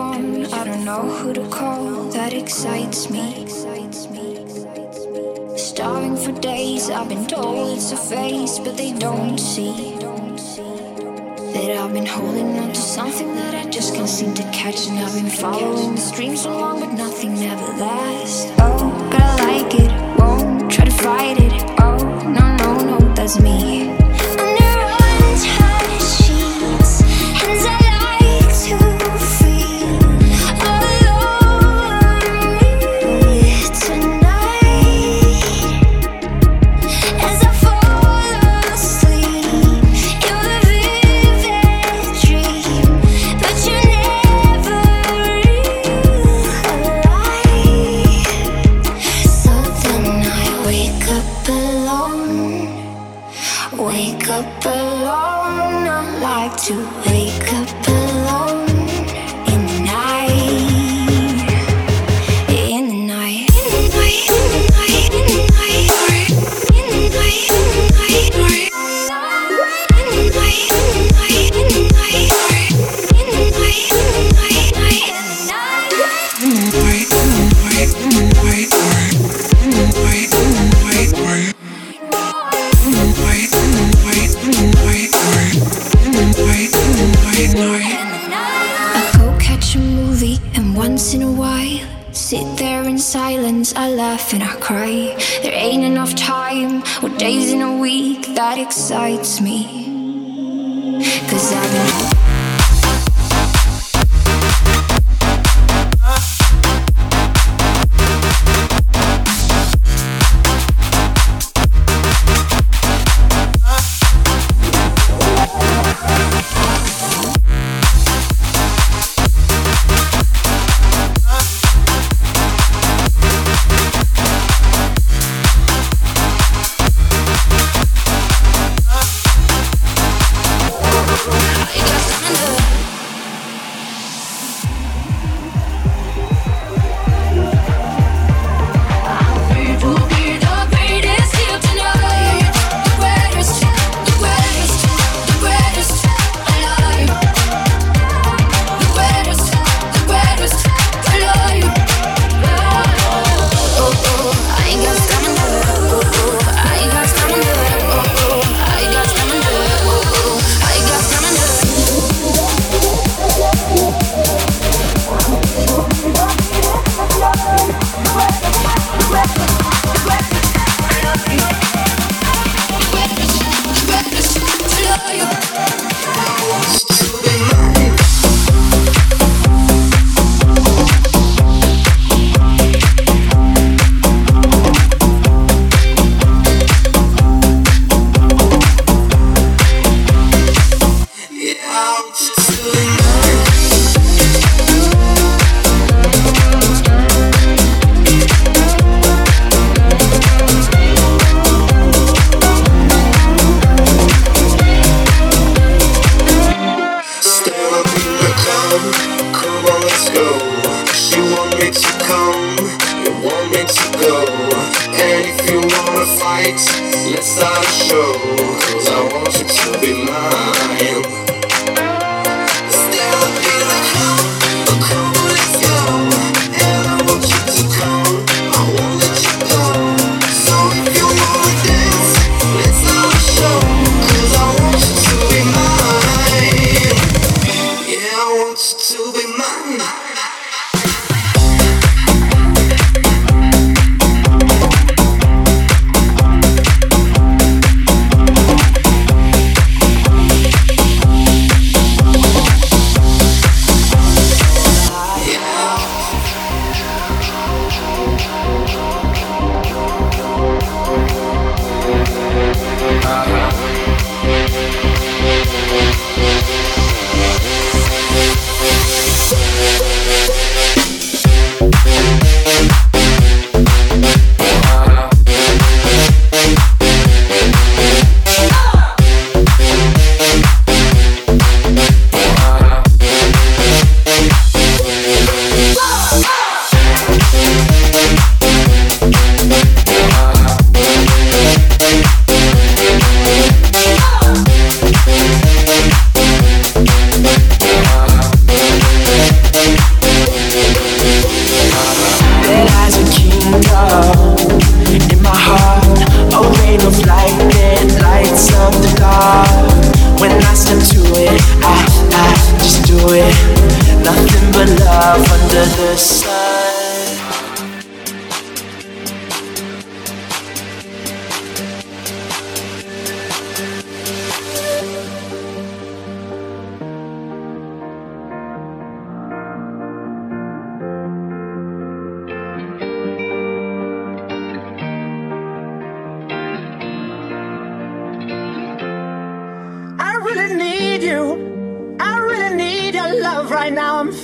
phone. I don't know who to call. That excites me. Starving for days. I've been told it's a phase, but they don't see that I've been holding on to something that I just can't seem to catch. And I've been following the stream so long, but nothing never lasts. Oh, but I like it. Won't try to fight it. Oh, no, no, no, that's me.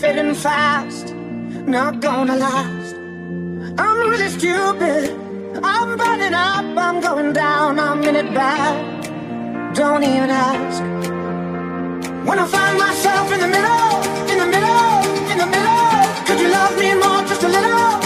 Fading fast, not gonna last. I'm really stupid. I'm burning up, I'm going down, I'm in it bad. Don't even ask. When I find myself in the middle, in the middle, in the middle, could you love me more, just a little,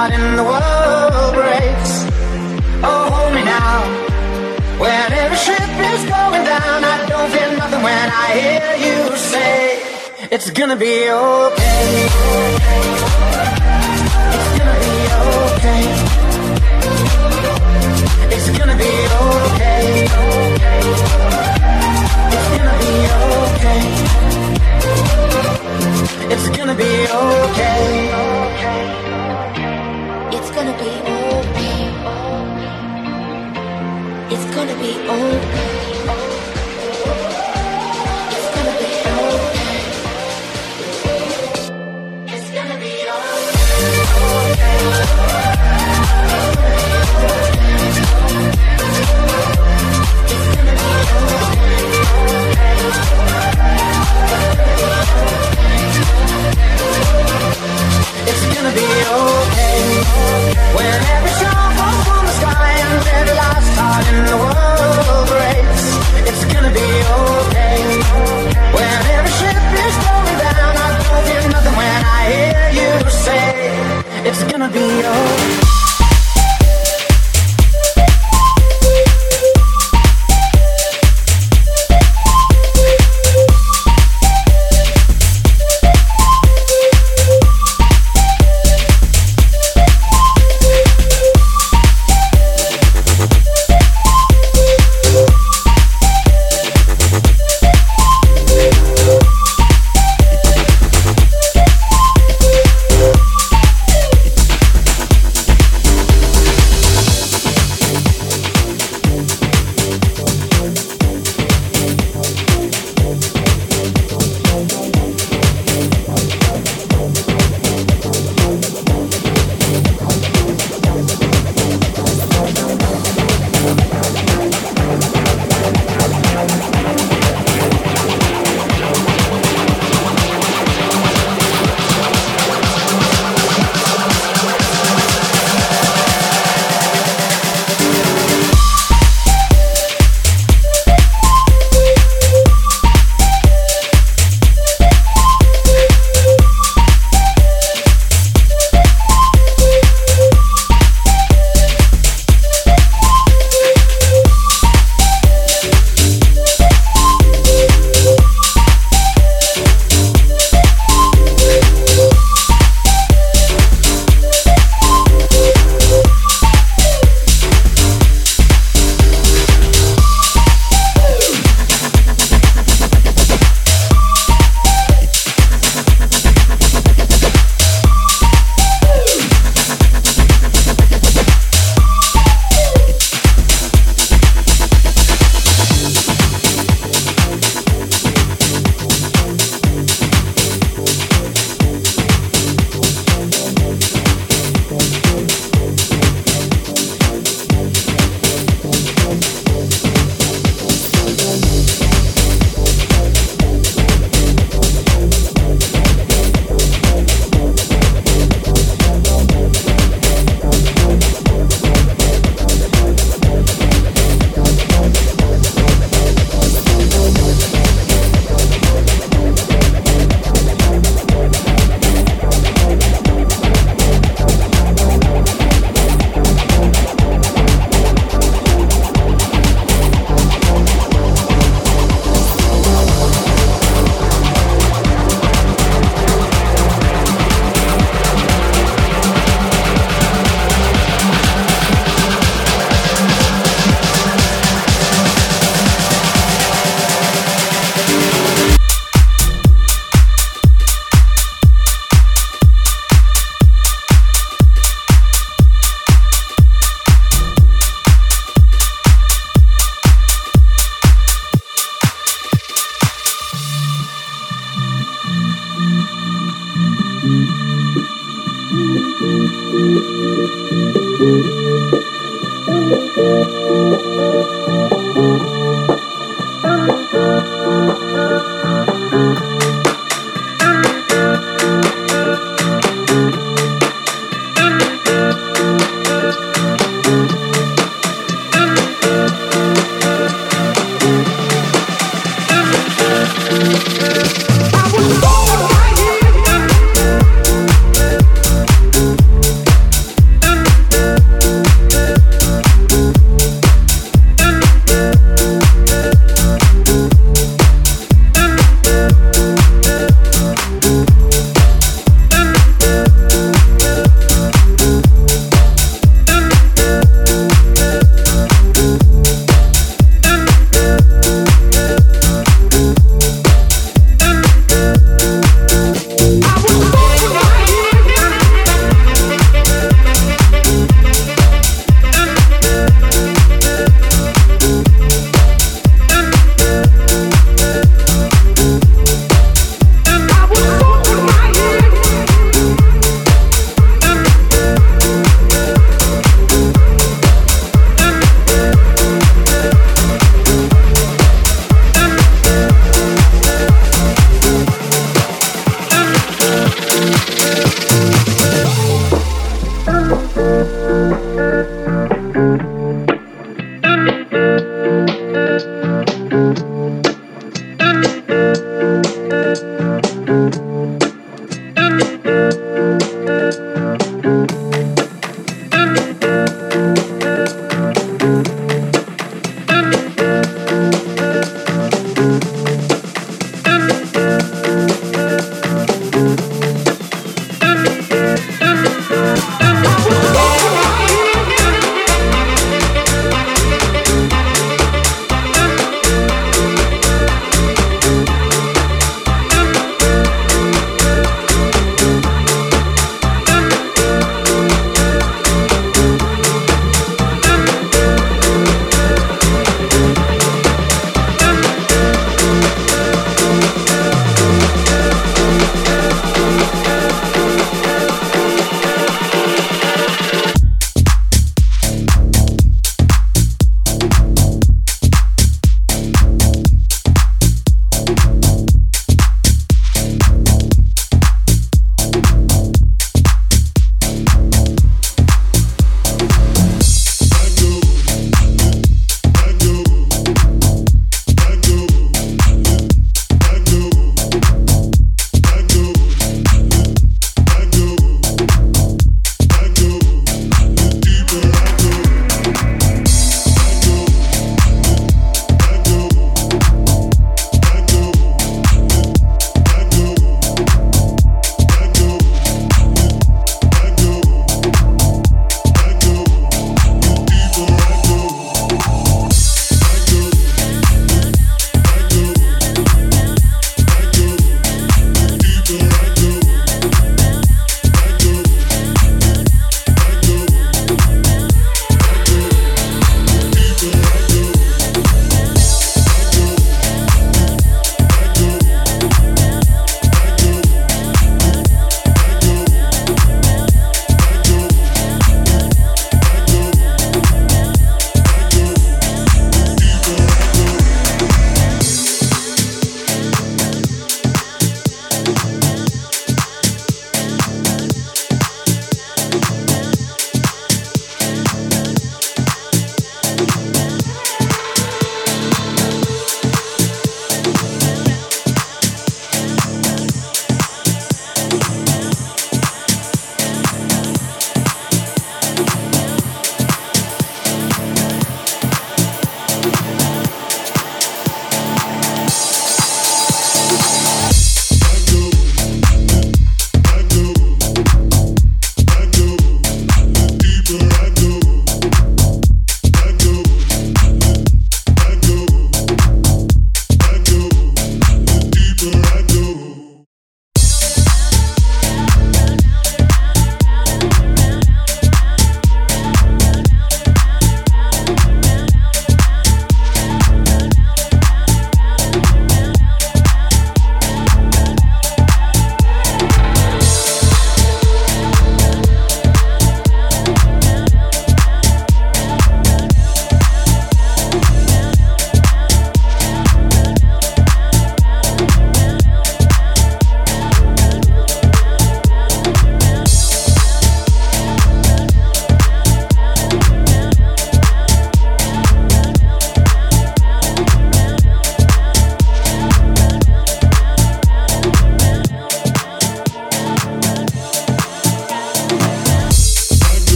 Heart in the world breaks. Oh, hold me now. When every ship is going down, I don't feel nothing when I hear you say, It's gonna be okay. It's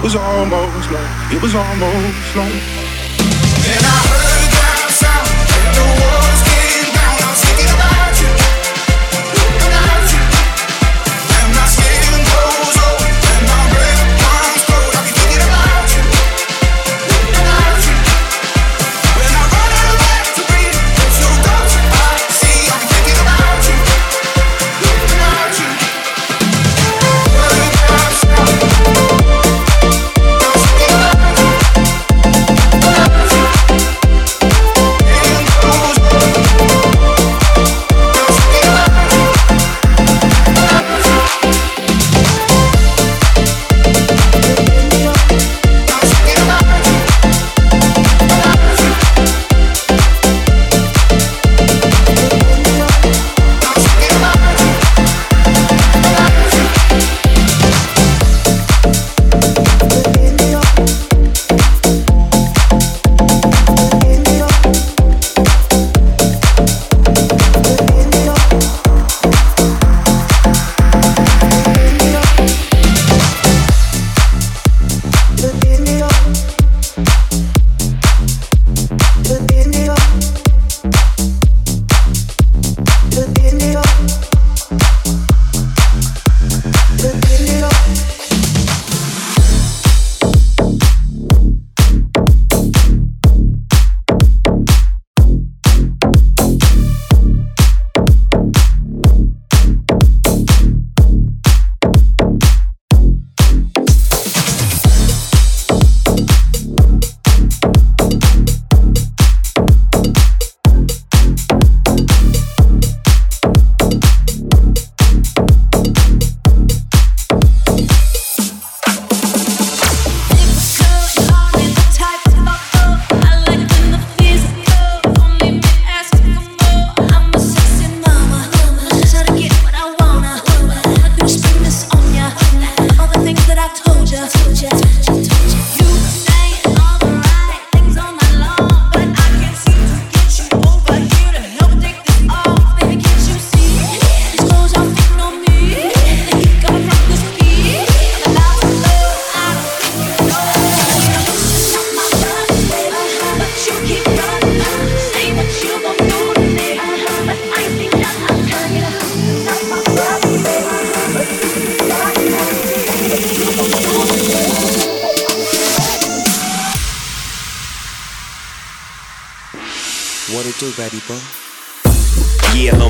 It was almost like, it was almost like.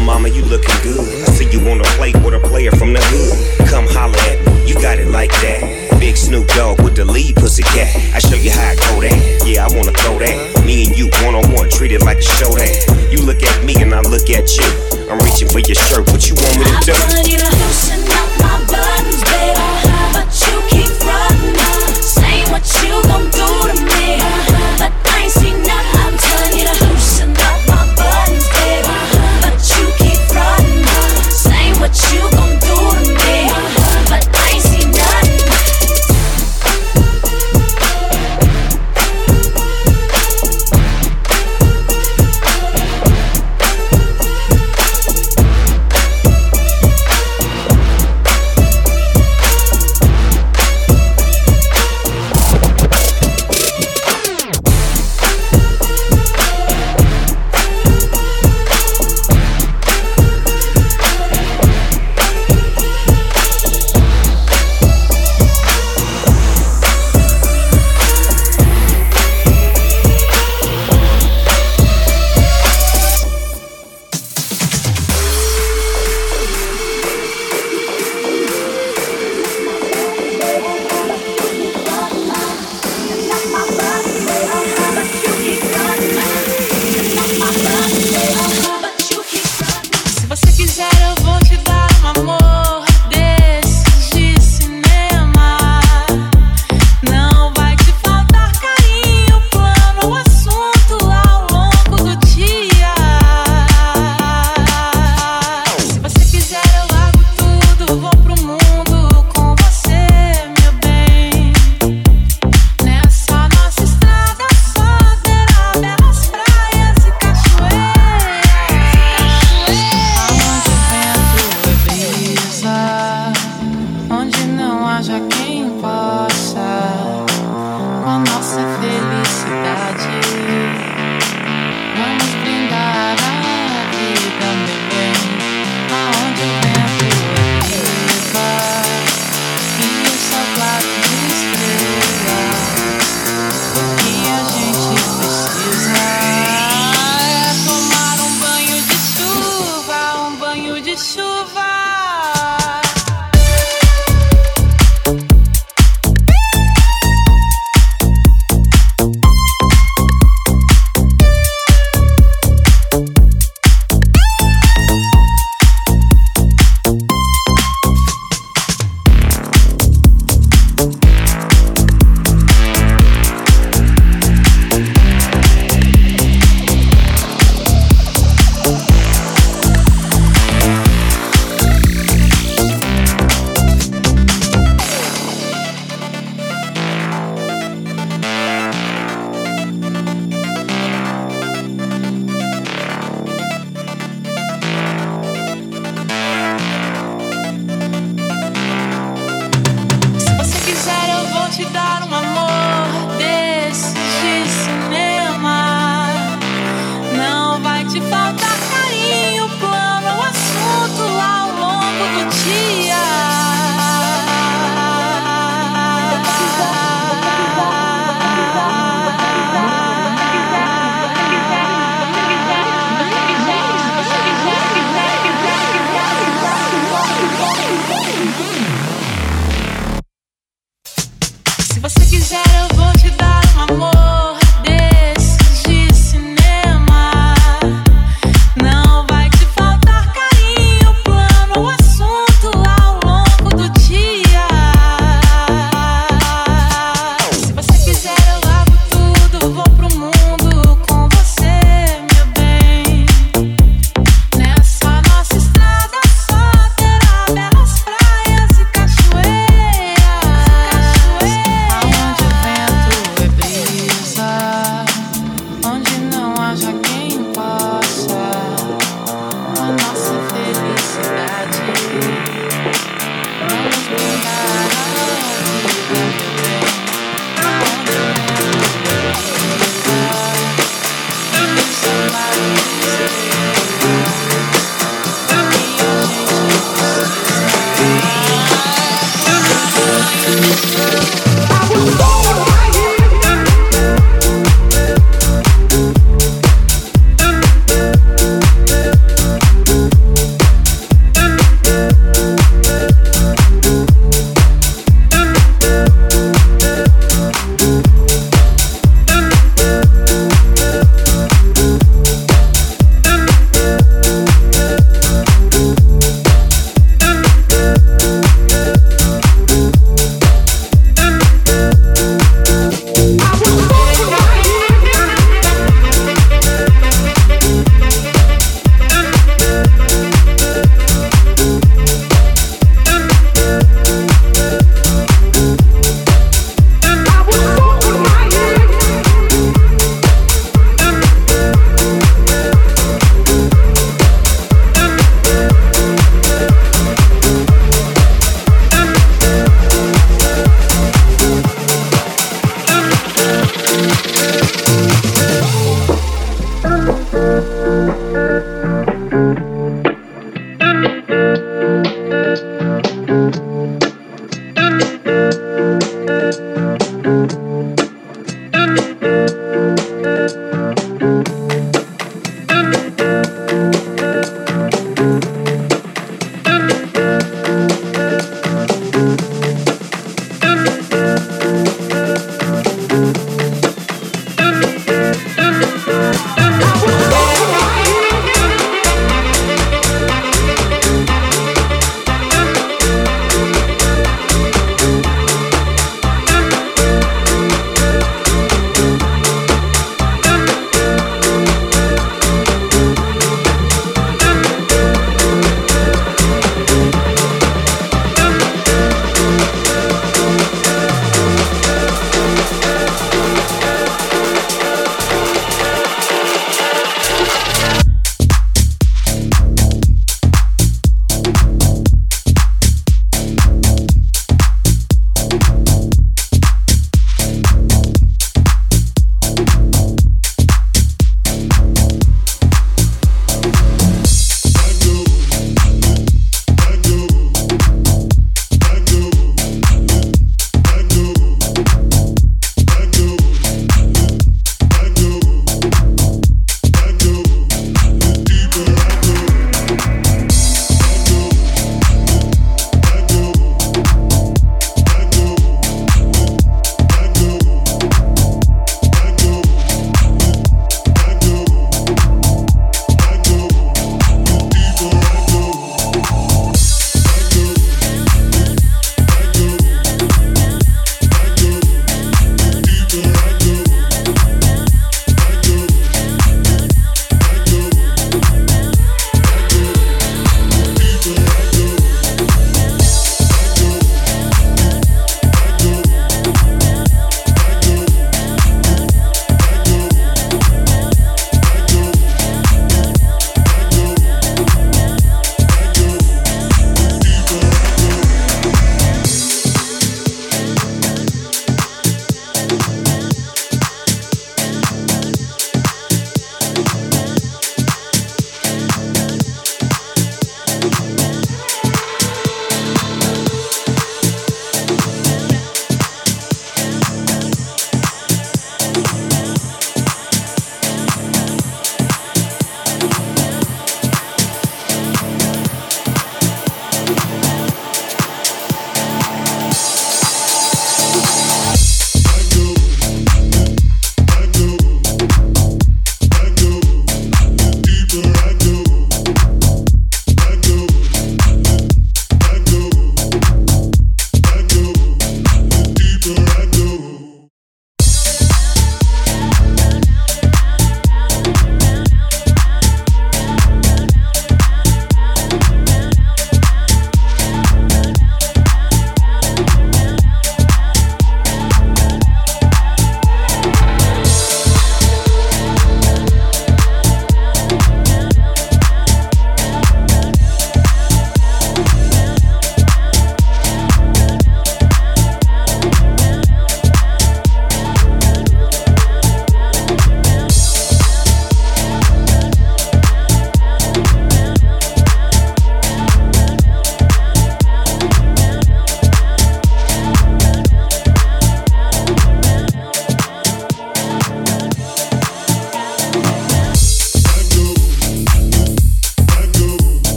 Mama, you looking good. I see you wanna plate with a player from the hood. Come holler at me, you got it like that. Big Snoop Dogg with the lead pussy cat. I show you how I go that. Yeah, I wanna throw that. Me and you one on one, treat it like a show that. You look at me and I look at you. I'm reaching for your shirt, what you want me to do? I up my buttons, baby. But you keep what you gon' do to me. But I ain't seen nothing.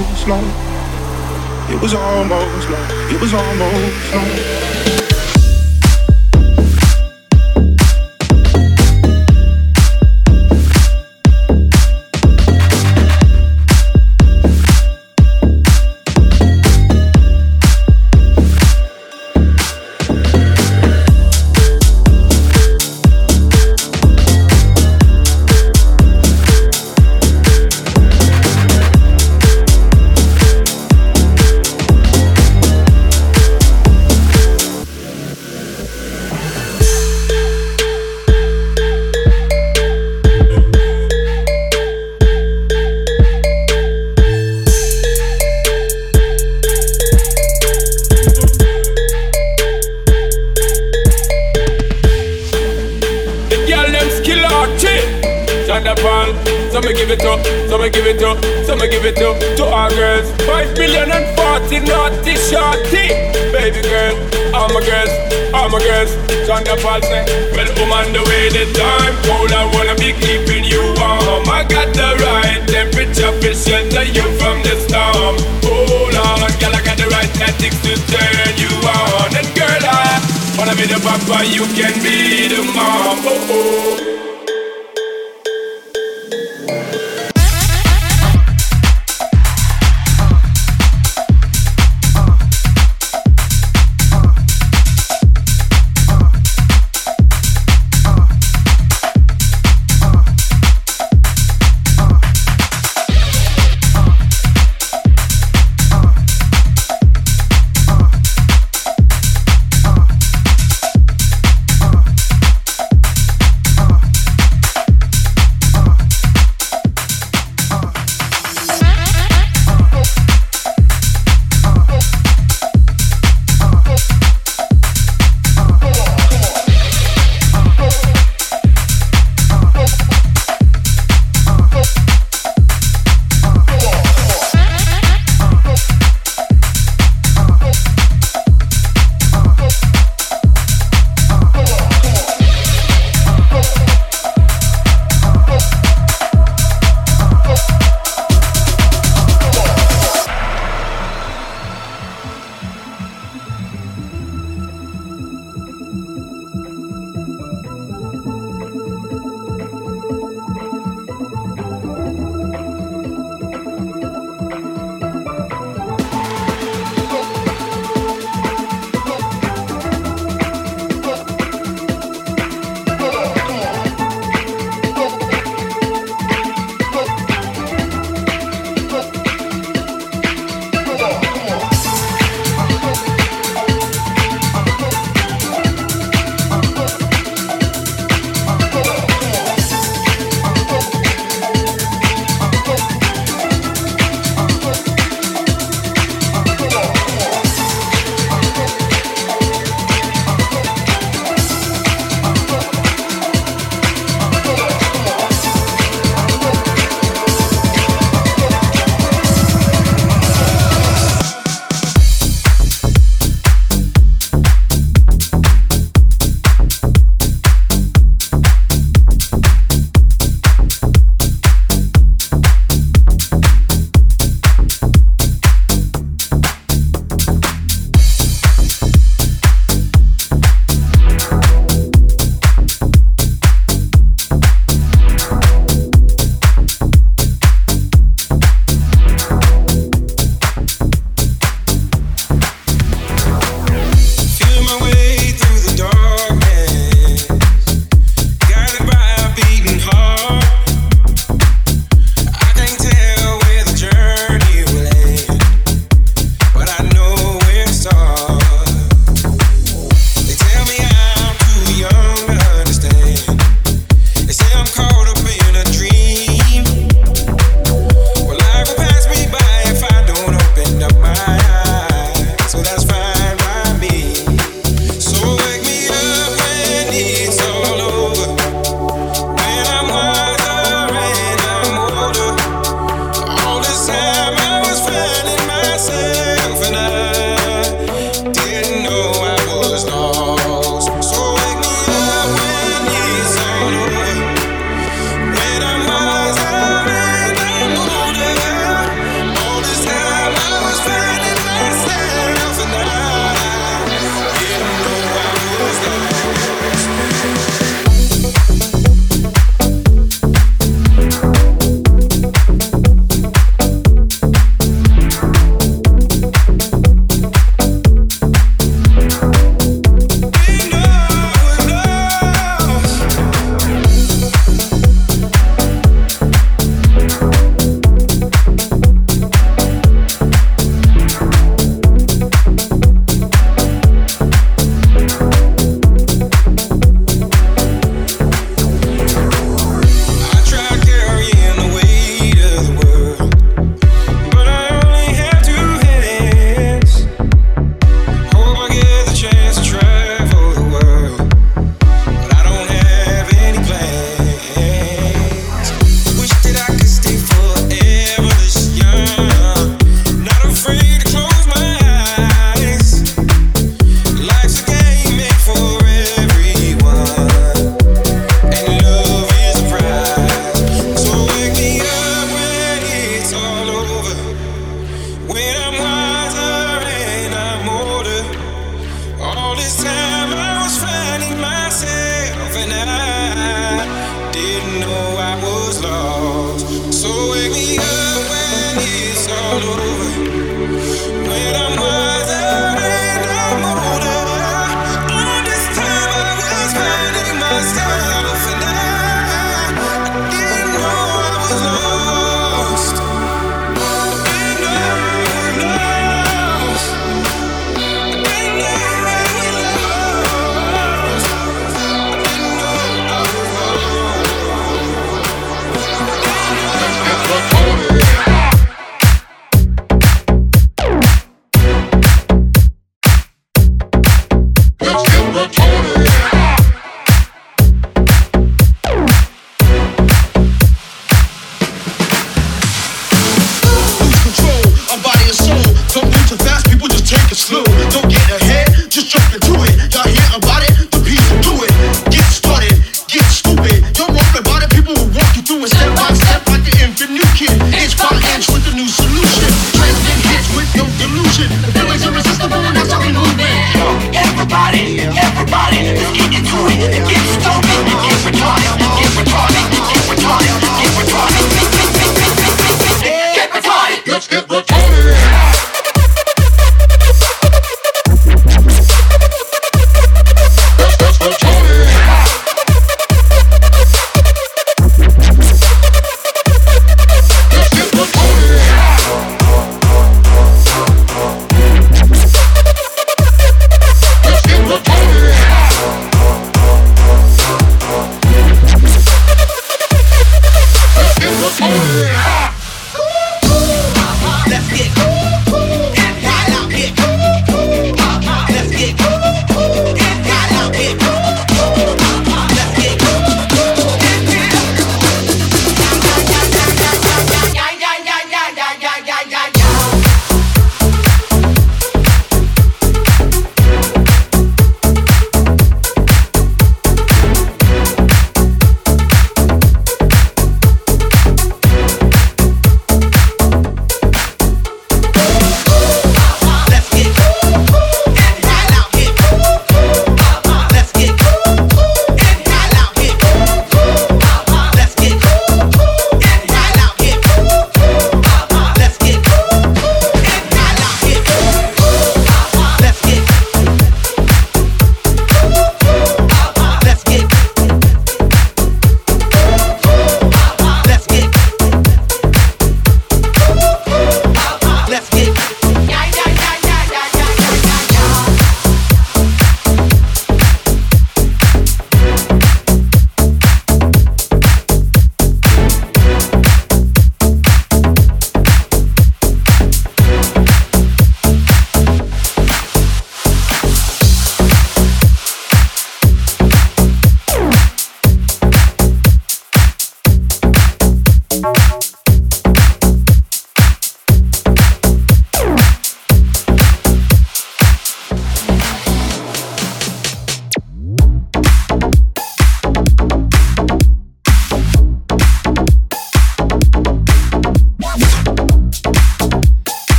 almost like it was almost like it was almost like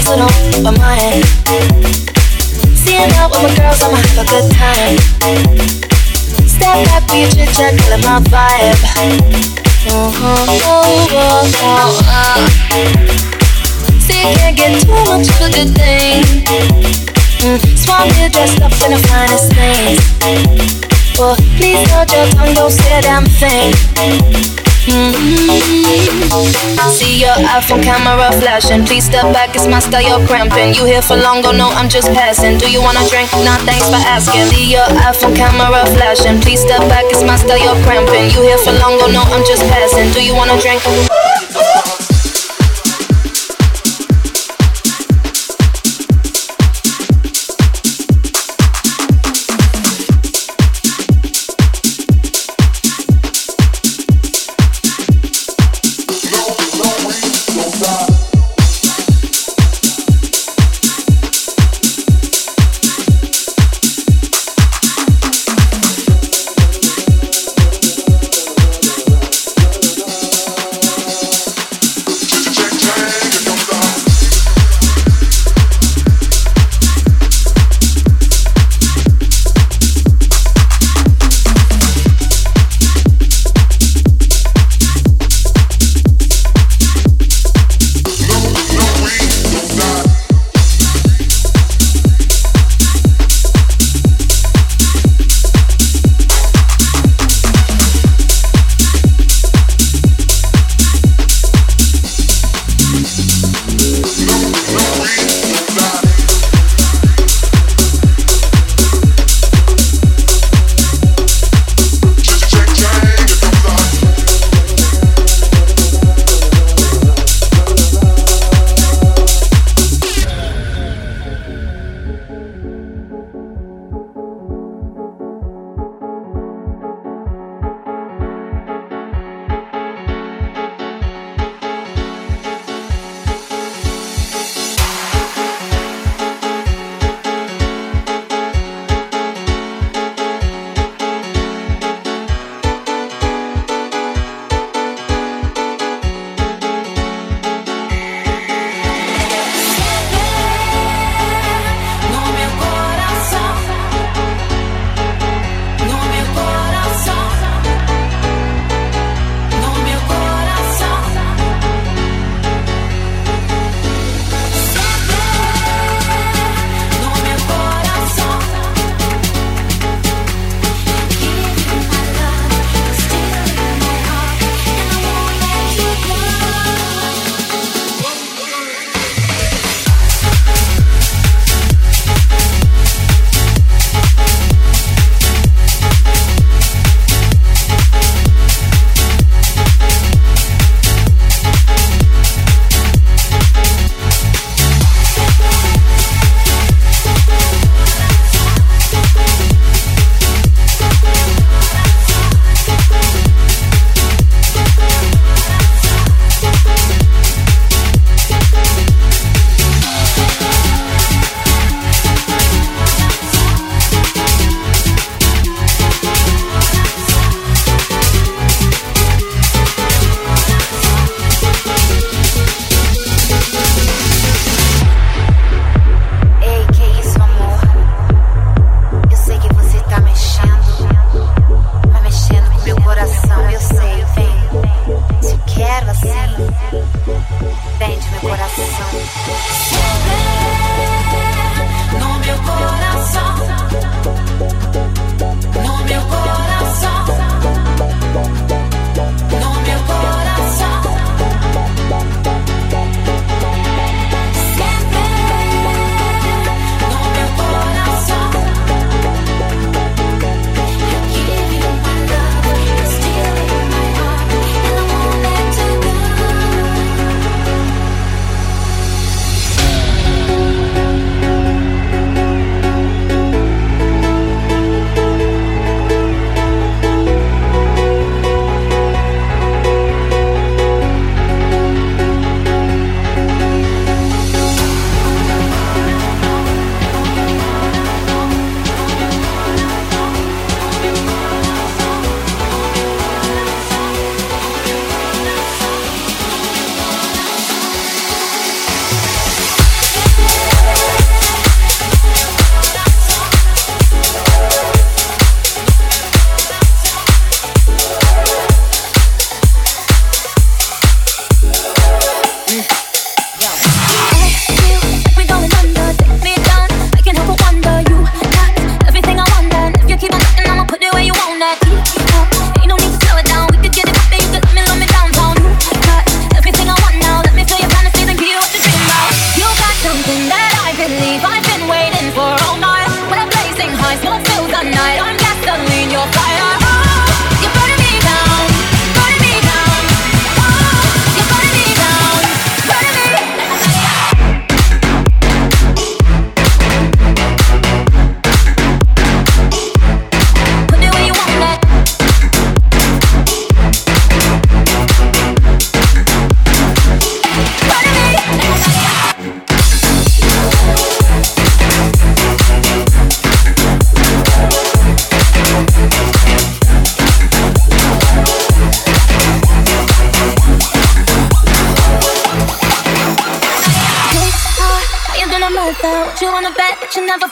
least I know I'm mine. Seeing out with my girls, I'ma have a good time. Step back be a chit chat, killing my vibe. Oh, oh, oh, uh. See, you can't get too much of a good thing. Mm, Swan here dressed up in the finest things. Well, please hold your tongue, don't say a damn thing. Mm-hmm. iPhone camera flashing. Please step back, it's my style, you're cramping. You here for long, no, I'm just passing. Do you wanna drink? Nah, thanks for asking. See your iPhone camera flashing. Please step back, it's my style, you're cramping. You here for long, no, I'm just passing. Do you wanna drink?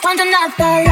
Once in